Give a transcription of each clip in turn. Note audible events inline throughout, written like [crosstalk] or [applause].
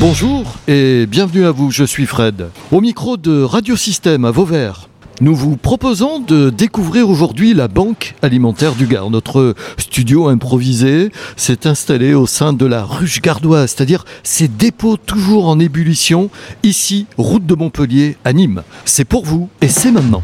Bonjour et bienvenue à vous, je suis Fred. Au micro de Radiosystème à Vauvert. Nous vous proposons de découvrir aujourd'hui la Banque alimentaire du Gard. Notre studio improvisé s'est installé au sein de la ruche gardoise, c'est-à-dire ces dépôts toujours en ébullition, ici, route de Montpellier à Nîmes. C'est pour vous et c'est maintenant.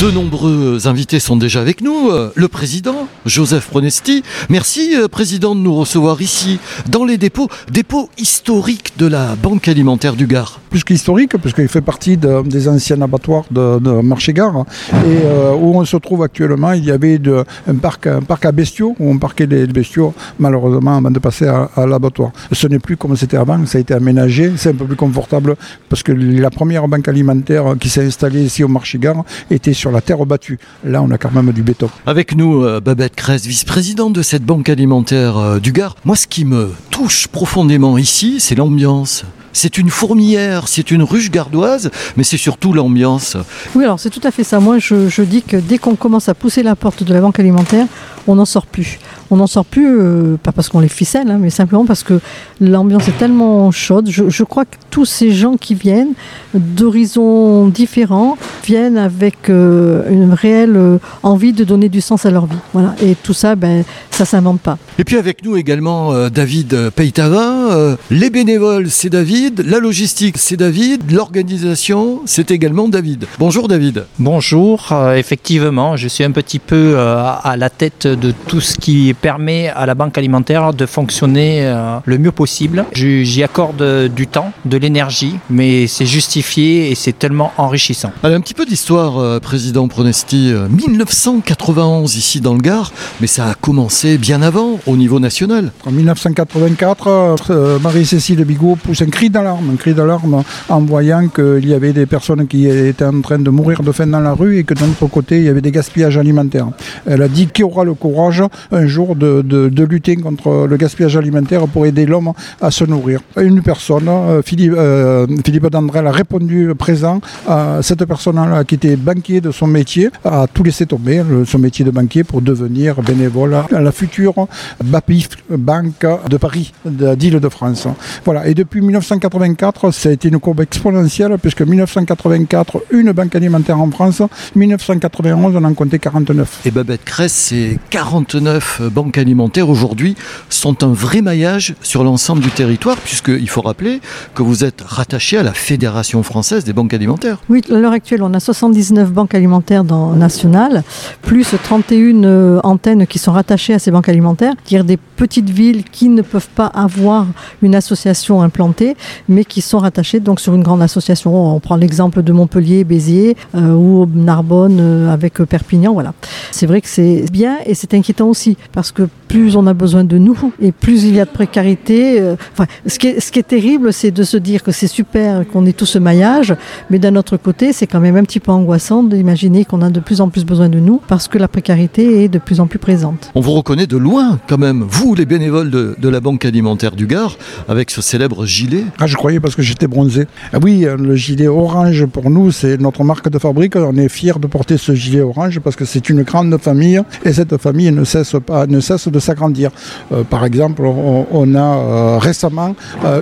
De nombreux invités sont déjà avec nous. Euh, Le président, Joseph Pronesti. Merci, euh, président, de nous recevoir ici, dans les dépôts, dépôts historiques de la Banque alimentaire du Gard. plus qu'historique, puisqu'il fait partie de- des anciens abattoirs de, de Marché-Gare, et euh, où on se trouve actuellement, il y avait de- un, parc, un parc à bestiaux, où on parquait les bestiaux, malheureusement, avant de passer à, à l'abattoir. Ce n'est plus comme c'était avant, ça a été aménagé, c'est un peu plus confortable, parce que la première banque alimentaire qui s'est installée ici au Marché-Gare était sur la terre battue. Là, on a quand même du béton. Avec nous, euh, Babette Cress, vice-présidente de cette Banque alimentaire euh, du Gard. Moi, ce qui me touche profondément ici, c'est l'ambiance. C'est une fourmilière, c'est une ruche gardoise, mais c'est surtout l'ambiance. Oui, alors c'est tout à fait ça. Moi, je, je dis que dès qu'on commence à pousser la porte de la banque alimentaire, on n'en sort plus. On n'en sort plus, euh, pas parce qu'on les ficelle, hein, mais simplement parce que l'ambiance est tellement chaude. Je, je crois que tous ces gens qui viennent d'horizons différents viennent avec euh, une réelle euh, envie de donner du sens à leur vie. Voilà. Et tout ça, ben, ça s'invente pas. Et puis avec nous également David Peytavin. Les bénévoles, c'est David. La logistique, c'est David. L'organisation, c'est également David. Bonjour David. Bonjour, euh, effectivement, je suis un petit peu euh, à la tête de tout ce qui permet à la banque alimentaire de fonctionner euh, le mieux possible. Je- J'y accorde du temps, de l'énergie, mais c'est justifié et c'est tellement enrichissant. Allez, un petit peu d'histoire, euh, président Pronesti. Euh, 1991 ici dans le Gard, mais ça a commencé bien avant au niveau national. En 1984, euh, Marie-Cécile Bigot pousse un cri d'alarme, un cri d'alarme en voyant qu'il y avait des personnes qui étaient en train de mourir de faim dans la rue et que d'un autre côté, il y avait des gaspillages alimentaires. Elle a dit qui aura le courage un jour de, de- de lutter contre le gaspillage alimentaire pour aider l'homme à se nourrir? Une personne, euh, Philippe, euh, Philippe Dandrel, a répondu présent à cette personne-là qui était banquier de son métier, a tout laissé tomber, son métier de banquier, pour devenir bénévole à la future BAPIF, Banque de Paris, de- d'Île-de-France. Voilà. Et depuis 1984, ça a été une courbe exponentielle, puisque 1984, une banque alimentaire en France, 1991, on en comptait 49. Et Babette Cress, ces 49 banques alimentaires aujourd'hui sont un vrai maillage sur l'ensemble du territoire, puisqu'il faut rappeler que vous êtes rattaché à la Fédération française des banques alimentaires. Oui, à l'heure actuelle, on a 79 banques alimentaires dans, nationales, plus 31 euh, antennes qui sont rattachées à ces banques alimentaires, c'est-à-dire des petites villes qui ne peuvent pas avoir une association implantée, mais qui sont rattachées donc sur une grande association. On prend l'exemple de Montpellier, Béziers euh, ou Narbonne euh, avec euh, Perpignan. Voilà. C'est vrai que c'est bien et c'est inquiétant aussi parce que plus on a besoin de nous et plus il y a de précarité. enfin, ce, qui est, terrible, c'est de se dire que c'est super qu'on ait tout ce maillage, mais d'un autre côté, c'est quand même un petit peu angoissant d'imaginer qu'on a de plus en plus besoin de nous parce que la précarité est de plus en plus présente. On vous reconnaît de loin quand même, vous les bénévoles de la Banque alimentaire du Gard, avec ce célèbre gilet. Ah, je croyais parce que j'étais bronzé. Ah oui, euh, le gilet orange pour nous, c'est notre marque de fabrique. On est fiers de porter ce gilet orange parce que c'est une grande famille et cette famille ne cesse pas, ne cesse de s'agrandir. Euh, par exemple, on, a euh, récemment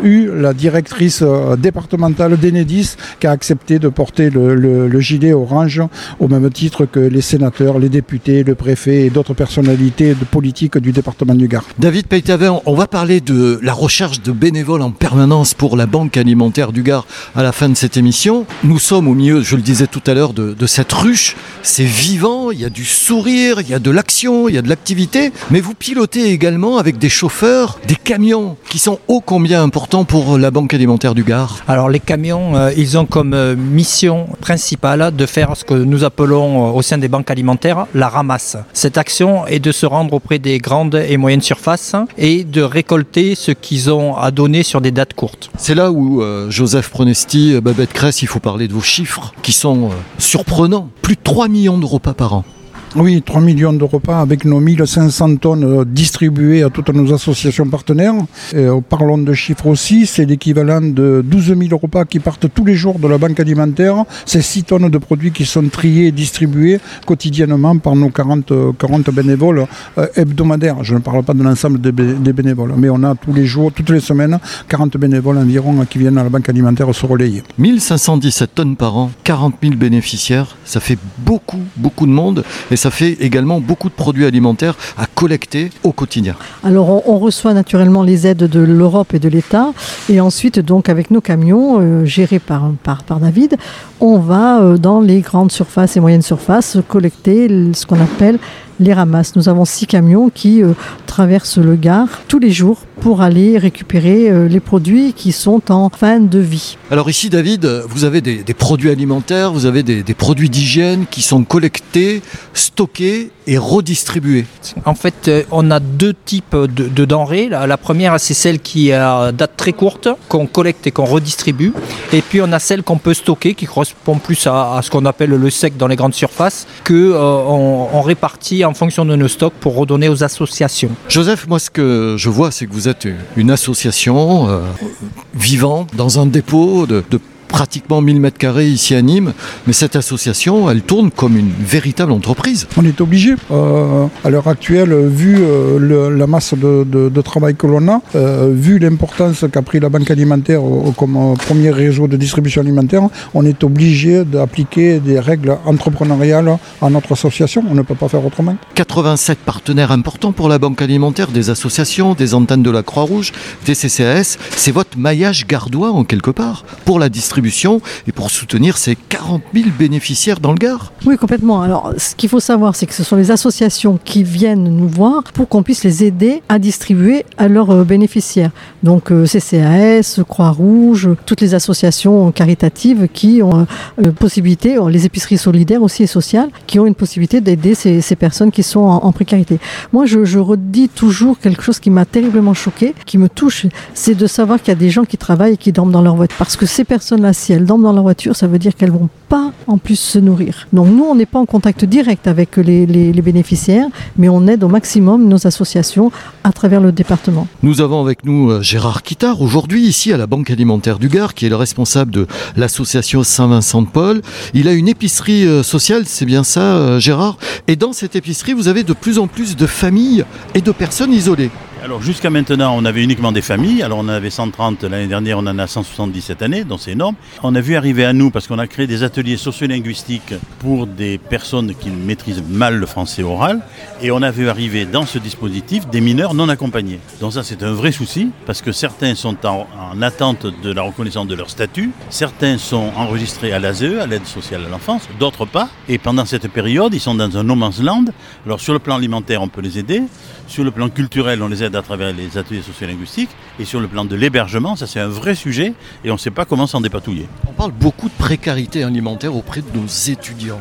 eu la directrice départementale d'Enedis qui a accepté de porter le, le- le gilet orange au même titre que les sénateurs, les députés, le préfet et d'autres personnalités de politique du département du Gard. David Peytavin, on va parler de la recherche de bénévoles en permanence pour la Banque alimentaire du Gard à la fin de cette émission. Nous sommes au milieu, je le disais tout à l'heure, de, de cette ruche. C'est vivant, il y a du sourire, il y a de l'action, il y a de l'activité. Mais vous pilotez également avec des chauffeurs, des camions qui sont ô combien importants pour la Banque alimentaire du Gard. Alors les camions, euh, ils ont comme euh, mission principale de faire ce que nous appelons euh, au sein des banques alimentaires la ramasse. Cette action est de se rendre auprès des grandes et moyennes surfaces et de récolter ce qu'ils ont à donner sur des dates courtes. C'est là où euh, Joseph Pronesti, euh, Babette Cress, il faut parler de vos chiffres qui sont euh, surprenants. Plus de 3 millions de repas par an. Oui, 3 millions de repas avec nos 1500 tonnes euh, distribuées à toutes nos associations partenaires. Euh, parlons de chiffres aussi, c'est l'équivalent de 12 000 repas qui partent tous les jours de la banque alimentaire. C'est 6 tonnes de produits qui sont triés et distribués quotidiennement par nos 40, 40 bénévoles euh, hebdomadaires. Je ne parle pas de l'ensemble des, bénévoles, mais on a tous les jours, toutes les semaines, 40 bénévoles environ qui viennent à la banque alimentaire se relayer. 1517 tonnes par an, 40 000 bénéficiaires, ça fait beaucoup, beaucoup de monde ça fait également beaucoup de produits alimentaires à collecter au quotidien. Alors on, reçoit naturellement les aides de l'Europe et de l'État et ensuite donc avec nos camions euh, gérés par David, on va euh, dans les grandes surfaces et moyennes surfaces collecter ce qu'on appelle les ramasses. Nous avons six camions qui euh, traversent le Gard tous les jours pour aller récupérer euh, les produits qui sont en fin de vie. Alors ici, David, vous avez des, des produits alimentaires, vous avez des, des produits d'hygiène qui sont collectés, stockés et redistribués. En fait, euh, on a deux types de, de denrées. La, la première, c'est celle qui a date très courte, qu'on collecte et qu'on redistribue. Et puis, on a celle qu'on peut stocker, qui correspond plus à, à ce qu'on appelle le sec dans les grandes surfaces, que euh, on, on répartit en fonction de nos stocks pour redonner aux associations. Joseph, moi ce que je vois, c'est que vous êtes une association euh, vivante dans un dépôt de pratiquement 1000 mètres carrés ici à Nîmes, mais cette association, elle tourne comme une véritable entreprise. On est obligé, euh, à l'heure actuelle, vu euh, le, la masse de, de, de travail que l'on a, euh, vu l'importance qu'a pris la banque alimentaire comme euh, premier réseau de distribution alimentaire, on est obligé d'appliquer des règles entrepreneuriales à notre association. On ne peut pas faire autrement. 87 partenaires importants pour la banque alimentaire, des associations, des antennes de la Croix-Rouge, des CCAS. C'est votre maillage gardois en quelque part pour la distribution et pour soutenir ces 40 000 bénéficiaires dans le Gard. Oui, complètement. Alors, ce qu'il faut savoir, c'est que ce sont les associations qui viennent nous voir pour qu'on puisse les aider à distribuer à leurs euh, bénéficiaires. Donc, euh, CCAS, Croix-Rouge, toutes les associations caritatives qui ont euh, possibilité, les épiceries solidaires aussi et sociales, qui ont une possibilité d'aider ces, personnes qui sont en, précarité. Moi, je, je, redis toujours quelque chose qui m'a terriblement choqué, qui me touche, c'est de savoir qu'il y a des gens qui travaillent et qui dorment dans leur voiture. Parce que ces si elles dorment dans leur voiture, ça veut dire qu'elles vont pas en plus se nourrir. Donc nous, on n'est pas en contact direct avec les, les, les, bénéficiaires, mais on aide au maximum nos associations à travers le département. Nous avons avec nous euh, Gérard Quittard, aujourd'hui ici à la Banque alimentaire du Gard, qui est le responsable de l'association Saint-Vincent de Paul. Il a une épicerie euh, sociale, c'est bien ça euh, Gérard? Et dans cette épicerie, vous avez de plus en plus de familles et de personnes isolées. Alors jusqu'à maintenant, on avait uniquement des familles. Alors on en avait 130 l'année dernière, on en a 170 cette année, donc c'est énorme. On a vu arriver à nous parce qu'on a créé des ateliers sociolinguistiques pour des personnes qui maîtrisent mal le français oral. Et on a vu arriver dans ce dispositif des mineurs non accompagnés. Donc ça c'est un vrai souci parce que certains sont en, en, attente de la reconnaissance de leur statut, certains sont enregistrés à l'ASE, à l'aide sociale à l'enfance, d'autres pas. Et pendant cette période, ils sont dans un no man's land. Alors sur le plan alimentaire, on peut les aider. Sur le plan culturel, on les aide à travers les ateliers sociolinguistiques. Et sur le plan de l'hébergement, ça c'est un vrai sujet et on ne sait pas comment s'en dépatouiller. On parle beaucoup de précarité alimentaire auprès de nos étudiants.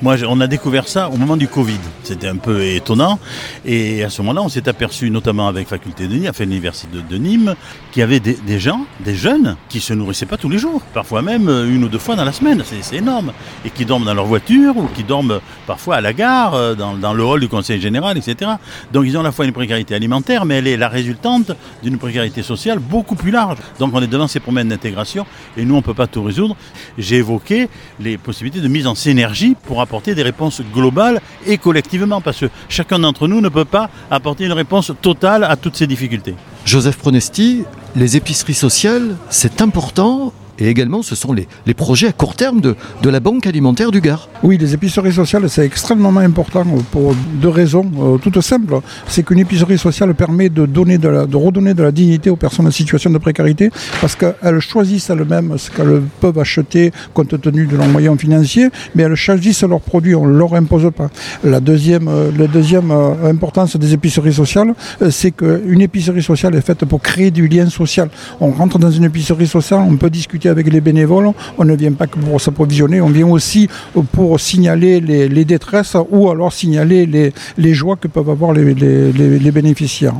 Moi, on a découvert ça au moment du Covid. C'était un peu étonnant. Et à ce moment-là, on s'est aperçu, notamment avec Faculté de Nîmes, enfin l'Université de, Nîmes, qu'il y avait des, gens, des jeunes, qui se nourrissaient pas tous les jours. Parfois même euh, une ou deux fois dans la semaine. C'est énorme. Et qui dorment dans leur voiture ou qui dorment parfois à la gare, euh, dans, dans le hall du Conseil général, etc. Donc ils ont à la fois une précarité alimentaire, mais elle est la résultante d'une précarité sociale beaucoup plus large. Donc on est devant ces problèmes d'intégration et nous, on ne peut pas tout résoudre. J'ai évoqué les possibilités de mise en synergie pour apporter des réponses globales et collectivement, parce que chacun d'entre nous ne peut pas apporter une réponse totale à toutes ces difficultés. Joseph Pronesti, les épiceries sociales, c'est important et également ce sont les, projets à court terme de, de, la Banque alimentaire du Gard. Oui, les épiceries sociales, c'est extrêmement important pour deux raisons euh, toutes simples. C'est qu'une épicerie sociale permet de, donner de, la, redonner de la dignité aux personnes en situation de précarité parce qu'elles choisissent elles-mêmes ce qu'elles peuvent acheter compte tenu de leurs moyens financiers, mais elles choisissent leurs produits, on ne leur impose pas. La deuxième, euh, la deuxième euh, importance des épiceries sociales, c'est qu'une épicerie sociale est faite pour créer du lien social. On rentre dans une épicerie sociale, on peut discuter avec les bénévoles, on ne vient pas que pour s'approvisionner, on vient aussi pour signaler les, détresses ou alors signaler les, joies que peuvent avoir les, bénéficiaires.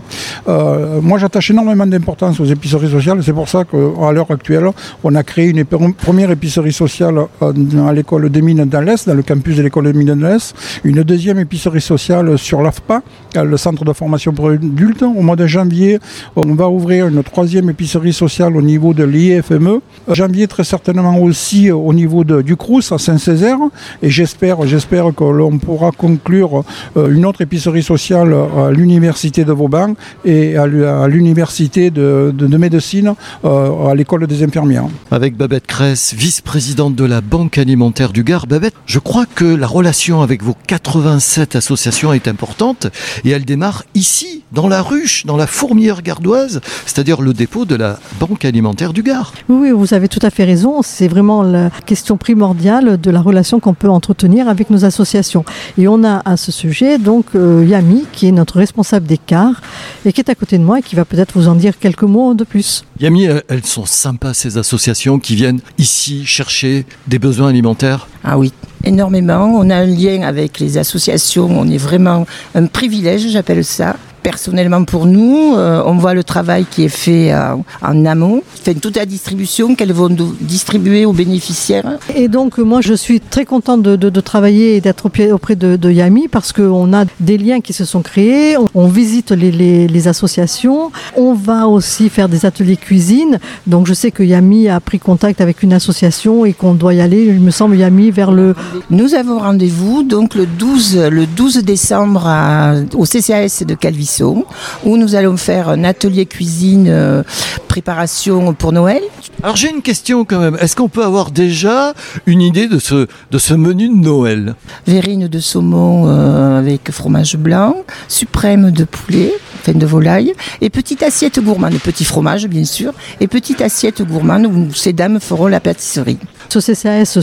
Euh, moi, j'attache énormément d'importance aux épiceries sociales. C'est pour ça qu'à l'heure actuelle, on a créé une première épicerie sociale euh, à l'école des mines dans l'Est, dans le campus de l'école des mines dans l'Est, une deuxième épicerie sociale sur l'AFPA, le centre de formation pour adultes. Au mois de janvier, on va ouvrir une troisième épicerie sociale au niveau de l'IFME. Janvier, très certainement aussi au niveau du CRUS à Saint-Césaire. Et j'espère, j'espère que l'on pourra conclure euh, une autre épicerie sociale à l'université de Vauban et à l'université de, médecine euh, à l'école des infirmières. Avec Babette Cress, vice-présidente de la Banque alimentaire du Gard. Babette, je crois que la relation avec vos 87 associations est importante et elle démarre ici, dans la ruche, dans la fourmière gardoise, c'est-à-dire le dépôt de la Banque alimentaire du Gard. Oui, vous avez tout à fait raison. C'est vraiment la question primordiale de la relation qu'on peut entretenir avec nos associations. Et on a à ce sujet donc euh, Yami, qui est notre responsable des et qui est à côté de moi et qui va peut-être vous en dire quelques mots de plus. Yami, elles sont sympas ces associations qui viennent ici chercher des besoins alimentaires Ah oui, énormément. On a un lien avec les associations. On est vraiment un privilège, j'appelle ça personnellement pour nous, euh, on voit le travail qui est fait euh, en amont, fait toute la distribution qu'elles vont distribuer aux bénéficiaires. Et donc moi je suis très contente de, travailler et d'être auprès de, Yami parce qu'on a des liens qui se sont créés, on, visite les, associations, on va aussi faire des ateliers cuisine. Donc je sais que Yami a pris contact avec une association et qu'on doit y aller, il me semble Yami, vers le... Nous avons rendez-vous donc le 12, le 12 décembre au CCAS de Où nous allons faire un atelier cuisine euh, préparation pour Noël. Alors j'ai une question quand même. Est-ce qu'on peut avoir déjà une idée de ce, de ce menu de Noël? Verrine de saumon euh, avec fromage blanc, suprême de poulet, enfin de volaille, et petite assiette gourmande, petit fromage bien sûr, et petite assiette gourmande où ces dames feront la pâtisserie. Ce CCAS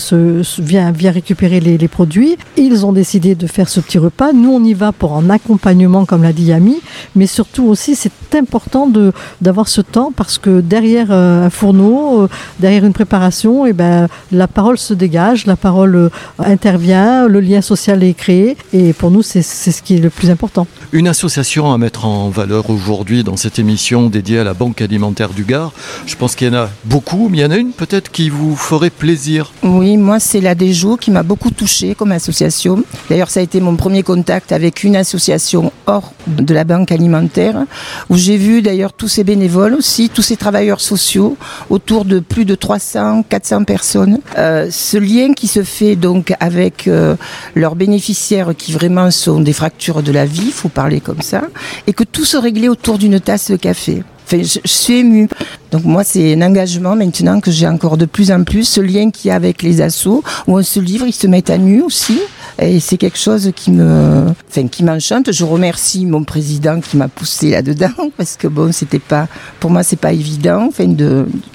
vient, récupérer les, produits. Ils ont décidé de faire ce petit repas. Nous, on y va pour un accompagnement, comme l'a dit Yami, mais surtout aussi, c'est important d'avoir ce temps parce que derrière euh, un fourneau, euh, derrière une préparation, eh ben, la parole se dégage, la parole euh, intervient, le lien social est créé. Et pour nous, c'est ce qui est le plus important. Une association à mettre en valeur aujourd'hui dans cette émission dédiée à la Banque alimentaire du Gard. Je pense qu'il y en a beaucoup, mais il y en a une peut-être qui vous ferait plaisir. Oui, moi, c'est la Déjo qui m'a beaucoup touchée comme association. D'ailleurs, ça a été mon premier contact avec une association hors de la Banque alimentaire, où j'ai vu d'ailleurs tous ces bénévoles aussi, tous ces travailleurs sociaux, autour de plus de 300, 400 personnes. Euh, ce lien qui se fait donc avec euh, leurs bénéficiaires qui vraiment sont des fractures de la vie, faut parler comme ça, et que tout se réglait autour d'une tasse de café. Je, suis émue. Donc moi, c'est un engagement maintenant que j'ai encore de plus en plus, ce lien qu'il y a avec les assos, où on se livre, ils se mettent à nu aussi. Et c'est quelque chose qui me, enfin, qui m'enchante. Je remercie mon président qui m'a poussé là-dedans [laughs] parce que bon, c'était pas, pour moi, c'est pas évident, enfin,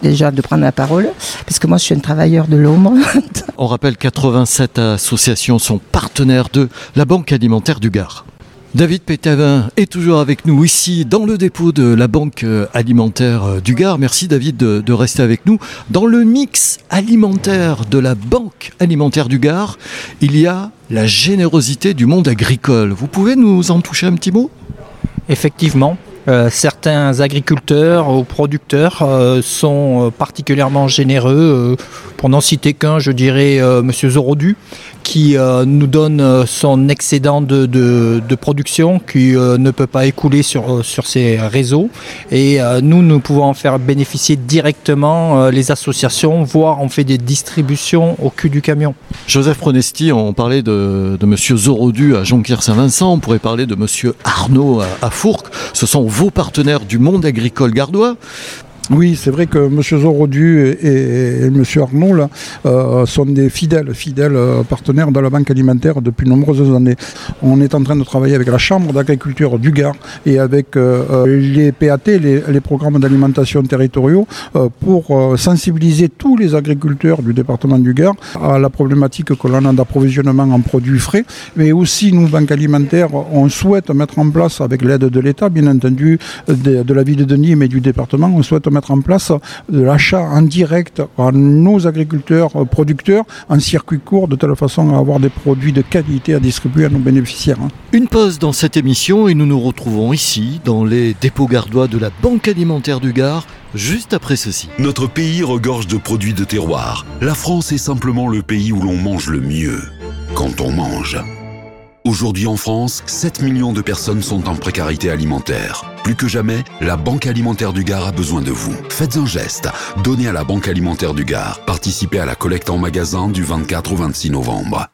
déjà de prendre la parole parce que moi, je suis un travailleur de l'ombre. [laughs] On rappelle 87 associations sont partenaires de la Banque alimentaire du Gard. David Pétavin est toujours avec nous ici dans le dépôt de la Banque euh, alimentaire euh, du Gard. Merci David de, rester avec nous. Dans le mix alimentaire de la Banque alimentaire du Gard, il y a la générosité du monde agricole. Vous pouvez nous en toucher un petit mot? Effectivement, euh, certains agriculteurs ou producteurs sont particulièrement généreux. pour n'en citer qu'un, je dirais Monsieur Zorodu, qui euh, nous donne euh, son excédent de, production qui euh, ne peut pas écouler sur, sur ces réseaux. Et nous, nous pouvons en faire bénéficier directement les associations, voire on fait des distributions au cul du camion. Joseph Pronesti, on parlait de, de Monsieur Zorodu à Jonquière-Saint-Vincent, on pourrait parler de Monsieur Arnaud à, à Fourques. Ce sont vos partenaires du monde agricole gardois. Oui, c'est vrai que M. Zorodu et, M. Arnaud euh, sont des fidèles, fidèles euh, partenaires de la Banque alimentaire depuis de nombreuses années. On est en train de travailler avec la Chambre d'agriculture du Gard et avec euh, les PAT, les, les programmes d'alimentation territoriaux, pour sensibiliser tous les agriculteurs du département du Gard à la problématique que l'on a d'approvisionnement en produits frais. Mais aussi, nous, Banque alimentaire, on souhaite mettre en place, avec l'aide de l'État, bien entendu, de, la ville de Nîmes et du département, on souhaite mettre en place de l'achat en direct à nos agriculteurs euh, producteurs en circuit court de telle façon à avoir des produits de qualité à distribuer à nos bénéficiaires. hein. Une pause dans cette émission et nous nous retrouvons ici, dans les dépôts gardois de la Banque alimentaire du Gard, juste après ceci. Notre pays regorge de produits de terroir. La France est simplement le pays où l'on mange le mieux. Quand on mange. Aujourd'hui en France, 7 millions de personnes sont en précarité alimentaire. Plus que jamais, la Banque alimentaire du Gard a besoin de vous. Faites un geste. Donnez à la Banque alimentaire du Gard. Participez à la collecte en magasin du 24 au 26 novembre.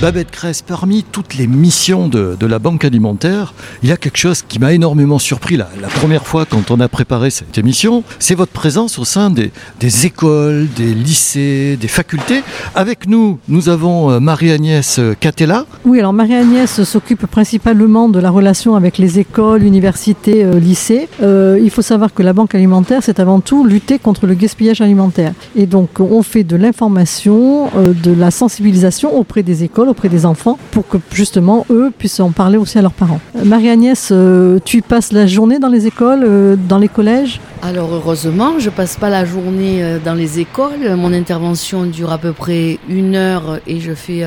Babette Cress, parmi toutes les missions de, la Banque alimentaire, il y a quelque chose qui m'a énormément surpris la, première fois quand on a préparé cette émission, c'est votre présence au sein des, écoles, des lycées, des facultés. Avec nous, nous avons euh, Marie-Agnès Catella. Oui, alors Marie-Agnès s'occupe principalement de la relation avec les écoles, universités, euh, lycées. Euh, il faut savoir que la banque alimentaire, c'est avant tout lutter contre le gaspillage alimentaire. Et donc, on fait de l'information, euh, de la sensibilisation auprès des écoles, auprès des enfants, pour que justement, eux puissent en parler aussi à leurs parents. Euh, Marie-Agnès, euh, tu passes la journée dans les écoles, euh, dans les collèges? Alors heureusement, je passe pas la journée dans les écoles. Mon intervention dure à peu près une heure et je fais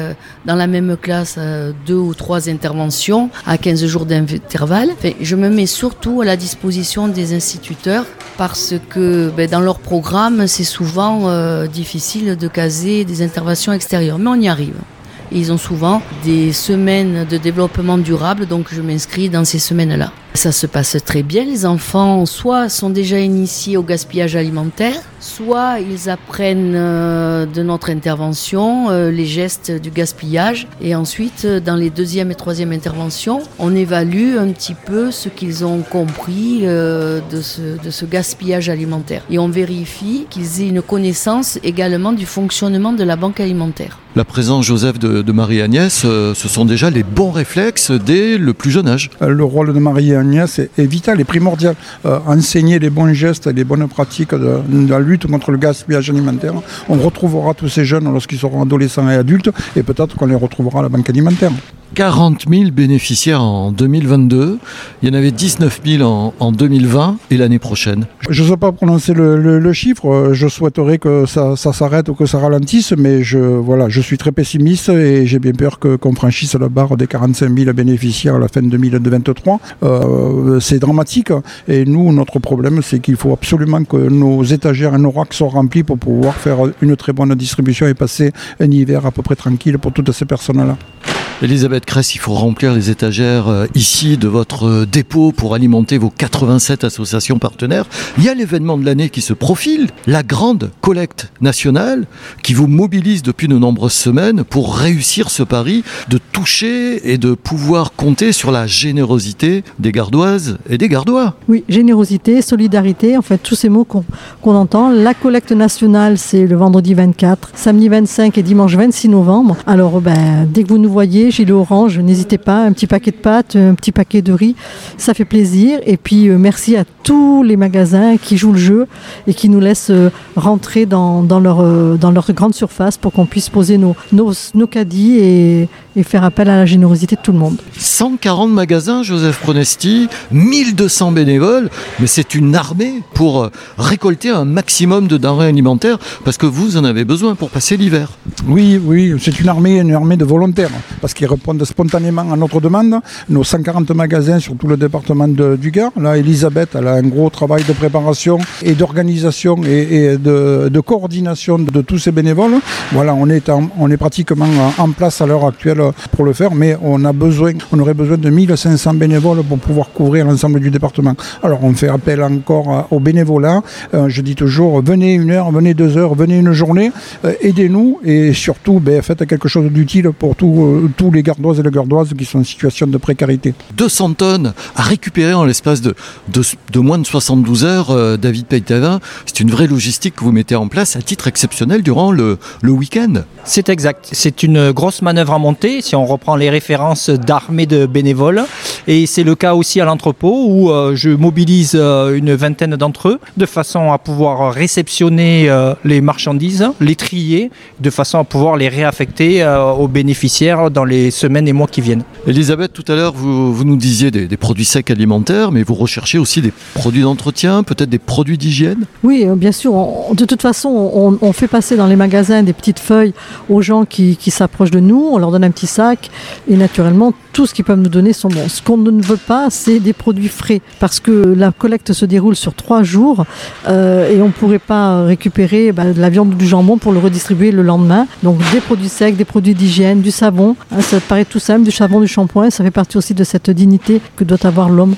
dans la même classe deux ou trois interventions à 15 jours d'intervalle. Je me mets surtout à la disposition des instituteurs parce que ben, dans leur programme, c'est souvent difficile de caser des interventions extérieures, mais on y arrive. Ils ont souvent des semaines de développement durable, donc je m'inscris dans ces semaines-là. Ça se passe très bien. Les enfants, soit sont déjà initiés au gaspillage alimentaire, soit ils apprennent euh, de notre intervention euh, les gestes du gaspillage. Et ensuite, euh, dans les deuxième et troisième interventions, on évalue un petit peu ce qu'ils ont compris de, ce, de ce gaspillage alimentaire. Et on vérifie qu'ils aient une connaissance également du fonctionnement de la banque alimentaire. La présence, Joseph, de, de Marie-Agnès, ce sont déjà les bons réflexes dès le plus jeune âge. Le rôle de Marie-Agnès est, est vital et primordial. Euh, enseigner les bons gestes et les bonnes pratiques de la lutte contre le gaspillage alimentaire. On retrouvera tous ces jeunes lorsqu'ils seront adolescents et adultes et peut-être qu'on les retrouvera à la banque alimentaire. 40 000 bénéficiaires en 2022, il y en avait 19 000 en, en 2020 et l'année prochaine. Je ne sais pas prononcer le, chiffre, euh, je souhaiterais que ça, s'arrête ou que ça ralentisse, mais je, voilà, je suis très pessimiste et j'ai bien peur qu'on franchisse la barre des 45 000 bénéficiaires à la fin 2023. Euh, c'est dramatique et nous, notre problème, c'est qu'il faut absolument que nos étagères et nos racks soient remplis pour pouvoir faire une très bonne distribution et passer un hiver à peu près tranquille pour toutes ces personnes-là. Elisabeth Cress, il faut remplir les étagères euh, ici de votre euh, dépôt pour alimenter vos 87 associations partenaires. Il y a l'événement de l'année qui se profile, la grande collecte nationale qui vous mobilise depuis de nombreuses semaines pour réussir ce pari de toucher et de pouvoir compter sur la générosité des gardoises et des gardois. Oui, générosité, solidarité, en fait, tous ces mots qu'on entend. La collecte nationale, c'est le vendredi 24, samedi 25 et dimanche 26 novembre. Alors, ben, dès que vous nous voyez, gilet orange, n'hésitez pas, un petit paquet de pâtes, un petit paquet de riz, ça fait plaisir. Et puis, euh, merci à tous les magasins qui jouent le jeu et qui nous laissent euh, rentrer dans, dans leur, euh, dans leur grande surface pour qu'on puisse poser nos, nos, nos caddies et, et faire appel à la générosité de tout le monde. 140 magasins, Joseph Pronesti, 1200 bénévoles, mais c'est une armée pour euh, récolter un maximum de denrées alimentaires parce que vous en avez besoin pour passer l'hiver. Oui, oui, c'est une armée, une armée de volontaires, parce qu'ils répondent spontanément à notre demande. Nos 140 magasins sur tout le département de- du Gard. Là, Elisabeth, elle a un gros travail de préparation et d'organisation et, et de, de coordination de, de tous ces bénévoles. Voilà, on est, en- on est pratiquement en, en place à l'heure actuelle pour le faire, mais on a besoin, on aurait besoin de 1500 bénévoles pour pouvoir couvrir l'ensemble du département. Alors, on fait appel encore à- au bénévolat. Euh, je dis toujours, venez une heure, venez deux heures, venez une journée, euh, aidez-nous et surtout, ben, faites quelque chose d'utile pour tous, euh, tous les gardoises et les gardoises qui sont en situation de précarité. 200 tonnes à récupérer en l'espace de, de, de moins de 72 heures, euh, David Peytavin. C'est une vraie logistique que vous mettez en place à titre exceptionnel durant le, le week-end. C'est exact. C'est une grosse manœuvre à monter si on reprend les références d'armée de bénévoles. Et c'est le cas aussi à l'entrepôt où euh, je mobilise euh, une vingtaine d'entre eux de façon à pouvoir réceptionner euh, les marchandises, les trier, de façon à pouvoir les réaffecter aux bénéficiaires dans les semaines et mois qui viennent. Elisabeth, tout à l'heure, vous, vous nous disiez des, des produits secs alimentaires, mais vous recherchez aussi des produits d'entretien, peut-être des produits d'hygiène? Oui, bien sûr. On- de toute façon, on, on fait passer dans les magasins des petites feuilles aux gens qui, qui s'approchent de nous. On leur donne un petit sac. Et naturellement, tout ce qu'ils peuvent nous donner sont bons. Ce qu'on ne veut pas, c'est des produits frais. Parce que la collecte se déroule sur trois jours. euh, et on ne pourrait pas récupérer bah, de la viande ou du jambon pour le redistribuer le lendemain. Donc des produits secs, des produits d'hygiène, du savon. Hein, ça paraît tout simple, du savon, du shampoing. Ça fait partie aussi de cette dignité que doit avoir l'homme.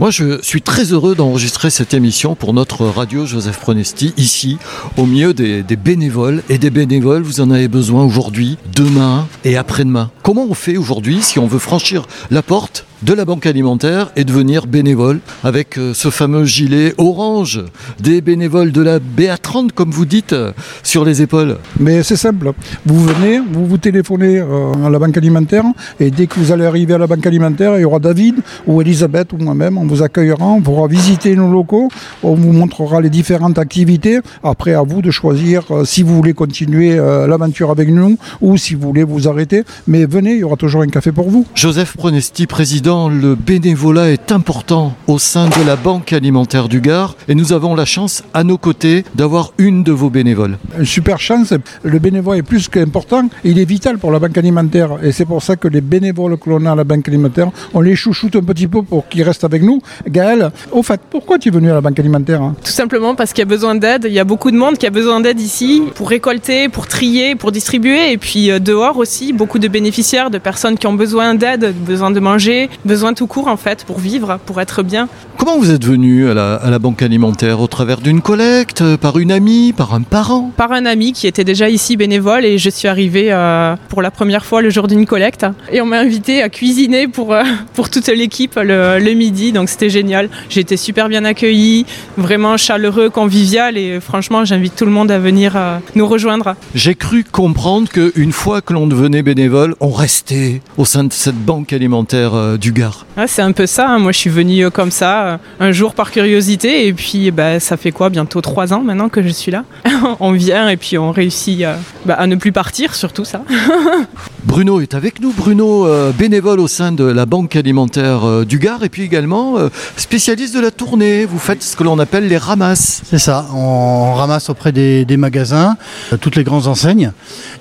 Moi, je suis très heureux d'enregistrer cette émission pour notre radio Joseph Pronesti, ici, au milieu des, des bénévoles. Et des bénévoles, vous en avez besoin aujourd'hui, demain et après-demain. Comment on fait aujourd'hui si on veut franchir la porte de la banque alimentaire et devenir bénévole avec euh, ce fameux gilet orange des bénévoles de la BA30, comme vous dites, euh, sur les épaules Mais c'est simple. Vous venez, vous vous téléphonez euh, à la banque alimentaire et dès que vous allez arriver à la banque alimentaire, il y aura David ou Elisabeth ou moi-même. On vous accueillera, on pourra visiter nos locaux, on vous montrera les différentes activités. Après, à vous de choisir si vous voulez continuer l'aventure avec nous ou si vous voulez vous arrêter. Mais venez, il y aura toujours un café pour vous. Joseph Pronesti, président, le bénévolat est important au sein de la Banque alimentaire du Gard et nous avons la chance à nos côtés d'avoir une de vos bénévoles. Une super chance. Le bénévolat est plus qu'important. Il est vital pour la banque alimentaire. Et c'est pour ça que les bénévoles que l'on a à la banque alimentaire, on les chouchoute un petit peu pour qu'ils restent avec nous. Gaël, au fait, pourquoi tu es venu à la banque alimentaire hein? Tout simplement parce qu'il y a besoin d'aide. Il y a beaucoup de monde qui a besoin d'aide ici pour récolter, pour trier, pour distribuer. Et puis euh, dehors aussi, beaucoup de bénéficiaires, de personnes qui ont besoin d'aide, besoin de manger, besoin tout court en fait pour vivre, pour être bien. Comment vous êtes venu à la, à la Banque alimentaire? Au travers d'une collecte Par une amie Par un parent? Par un ami qui était déjà ici bénévole et je suis arrivée euh, pour la première fois le jour d'une collecte. Et on m'a invité à cuisiner pour, euh, pour toute l'équipe le, le midi. Donc c'était génial. J'ai été super bien accueillie, vraiment chaleureux, convivial. Et franchement, j'invite tout le monde à venir euh, nous rejoindre. J'ai cru comprendre qu'une fois que l'on devenait bénévole, on restait au sein de cette banque alimentaire du Gard. Ah, c'est un peu ça. hein. Moi, je suis venue euh, comme ça, euh, un jour par curiosité. Et puis, bah, ça fait quoi Bientôt trois ans maintenant que je suis là? [laughs] on vient et puis on réussit euh, bah, à ne plus partir, surtout ça. [laughs] Bruno est avec nous. Bruno, euh, bénévole au sein de la Banque alimentaire euh, du Gard et puis également euh, spécialiste de la tournée. Vous faites ce que l'on appelle les ramasses. C'est ça, on ramasse auprès des, des magasins, euh, toutes les grandes enseignes,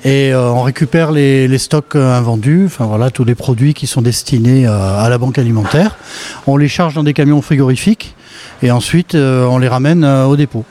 et euh, on récupère les, les stocks euh, invendus, enfin voilà, tous les produits qui sont destinés euh, à la banque alimentaire. On les charge dans des camions frigorifiques, et ensuite euh, on les ramène euh, au dépôt.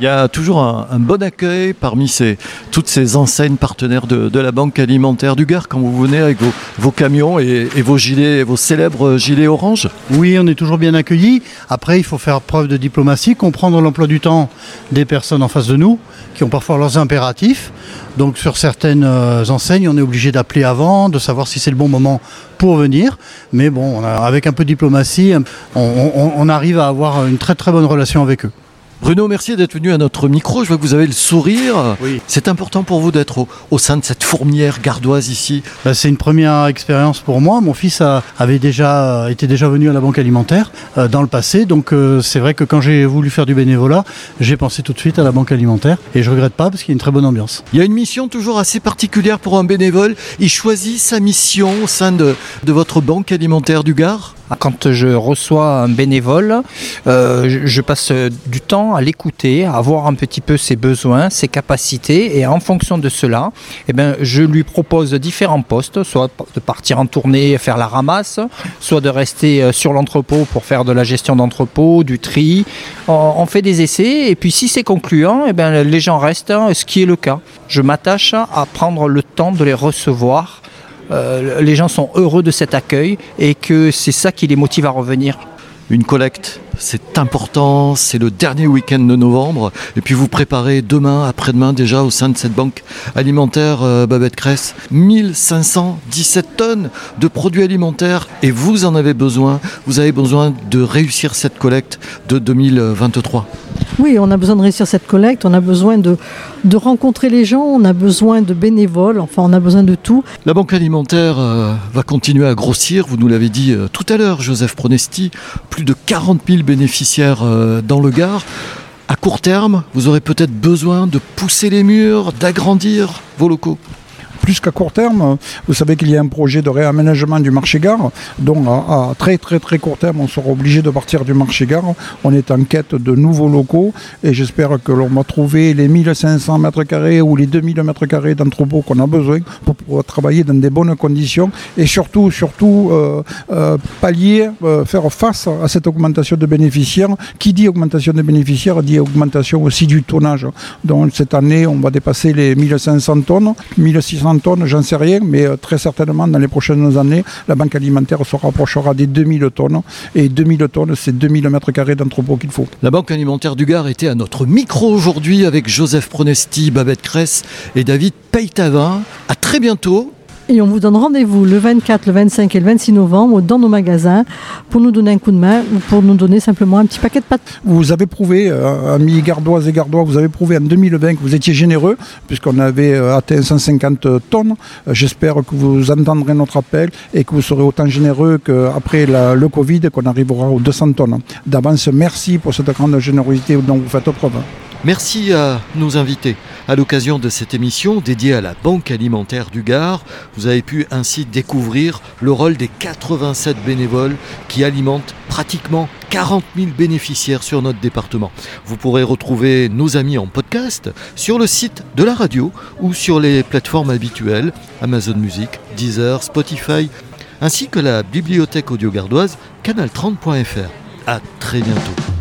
Il y a toujours un, bon accueil parmi ces, toutes ces enseignes partenaires de, la Banque alimentaire du Gard quand vous venez avec vos, camions et, vos gilets, vos célèbres gilets orange. Oui, on est toujours bien accueillis. Après, il faut faire preuve de diplomatie, comprendre l'emploi du temps des personnes en face de nous, qui ont parfois leurs impératifs. Donc sur certaines euh, enseignes, on est obligé d'appeler avant, de savoir si c'est le bon moment pour venir. Mais bon, avec un peu de diplomatie, on, on- on arrive à avoir une très très bonne relation avec eux. Bruno, merci d'être venu à notre micro. Je vois que vous avez le sourire. Oui. C'est important pour vous d'être au, au sein de cette fourmière gardoise ici. Bah, c'est une première expérience pour moi. Mon fils a- avait déjà euh, était déjà venu à la banque alimentaire euh, dans le passé, donc euh, c'est vrai que quand j'ai voulu faire du bénévolat, j'ai pensé tout de suite à la banque alimentaire et je regrette pas parce qu'il y a une très bonne ambiance. Il y a une mission toujours assez particulière pour un bénévole. Il choisit sa mission au sein de, de votre banque alimentaire du Gard. Quand je reçois un bénévole, euh, je- passe du temps à l'écouter, à voir un petit peu ses besoins, ses capacités, et en fonction de cela, eh ben, je lui propose différents postes, soit de partir en tournée, faire la ramasse, soit de rester euh, sur l'entrepôt pour faire de la gestion d'entrepôt, du tri. On, fait des essais, et puis si c'est concluant, eh ben, les gens restent, hein, ce qui est le cas. Je m'attache à prendre le temps de les recevoir. Euh, les gens sont heureux de cet accueil et que c'est ça qui les motive à revenir. Une collecte, c'est important, c'est le dernier week-end de novembre. Et puis vous préparez demain, après-demain déjà au sein de cette banque alimentaire euh, Babette Cress 1517 tonnes de produits alimentaires et vous en avez besoin. Vous avez besoin de réussir cette collecte de 2023. Oui, on a besoin de réussir cette collecte, on a besoin de, rencontrer les gens, on a besoin de bénévoles, enfin on a besoin de tout. La banque alimentaire euh, va continuer à grossir, vous nous l'avez dit euh, tout à l'heure, Joseph Pronesti, plus de 40 000 bénéficiaires euh, dans le Gard. À court terme, vous aurez peut-être besoin de pousser les murs, d'agrandir vos locaux plus qu'à court terme. Vous savez qu'il y a un projet de réaménagement du marché-gare, donc à, très très très court terme, on sera obligé de partir du marché-gare. On est en quête de nouveaux locaux et j'espère que l'on va trouver les 1500 mètres carrés ou les 2000 mètres carrés d'entrepôt qu'on a besoin pour pouvoir travailler dans des bonnes conditions et surtout, surtout euh, euh, pallier, euh, faire face à cette augmentation de bénéficiaires. Qui dit augmentation de bénéficiaires dit augmentation aussi du tonnage. Donc cette année, on va dépasser les 1500 tonnes, 1600 tonnes, j'en sais rien, mais euh, très certainement dans les prochaines années, la banque alimentaire se rapprochera des 2000 tonnes. Et 2000 tonnes, c'est 2000 mètres carrés d'entrepôt qu'il faut. La banque alimentaire du Gard était à notre micro aujourd'hui avec Joseph Pronesti, Babette Cress et David Peytavin. À très bientôt et on vous donne rendez-vous le 24, le 25 et le 26 novembre dans nos magasins pour nous donner un coup de main ou pour nous donner simplement un petit paquet de pâtes. Vous avez prouvé, euh, amis gardoises et gardois, vous avez prouvé en 2020 que vous étiez généreux puisqu'on avait euh, atteint 150 tonnes. Euh, j'espère que vous entendrez notre appel et que vous serez autant généreux qu'après le Covid, qu'on arrivera aux 200 tonnes. D'avance, merci pour cette grande générosité dont vous faites preuve. Merci à nos invités. À l'occasion de cette émission dédiée à la Banque alimentaire du Gard, vous avez pu ainsi découvrir le rôle des 87 bénévoles qui alimentent pratiquement 40 000 bénéficiaires sur notre département. Vous pourrez retrouver nos amis en podcast sur le site de la radio ou sur les plateformes habituelles Amazon Music, Deezer, Spotify, ainsi que la bibliothèque audio gardoise canal30.fr. À très bientôt.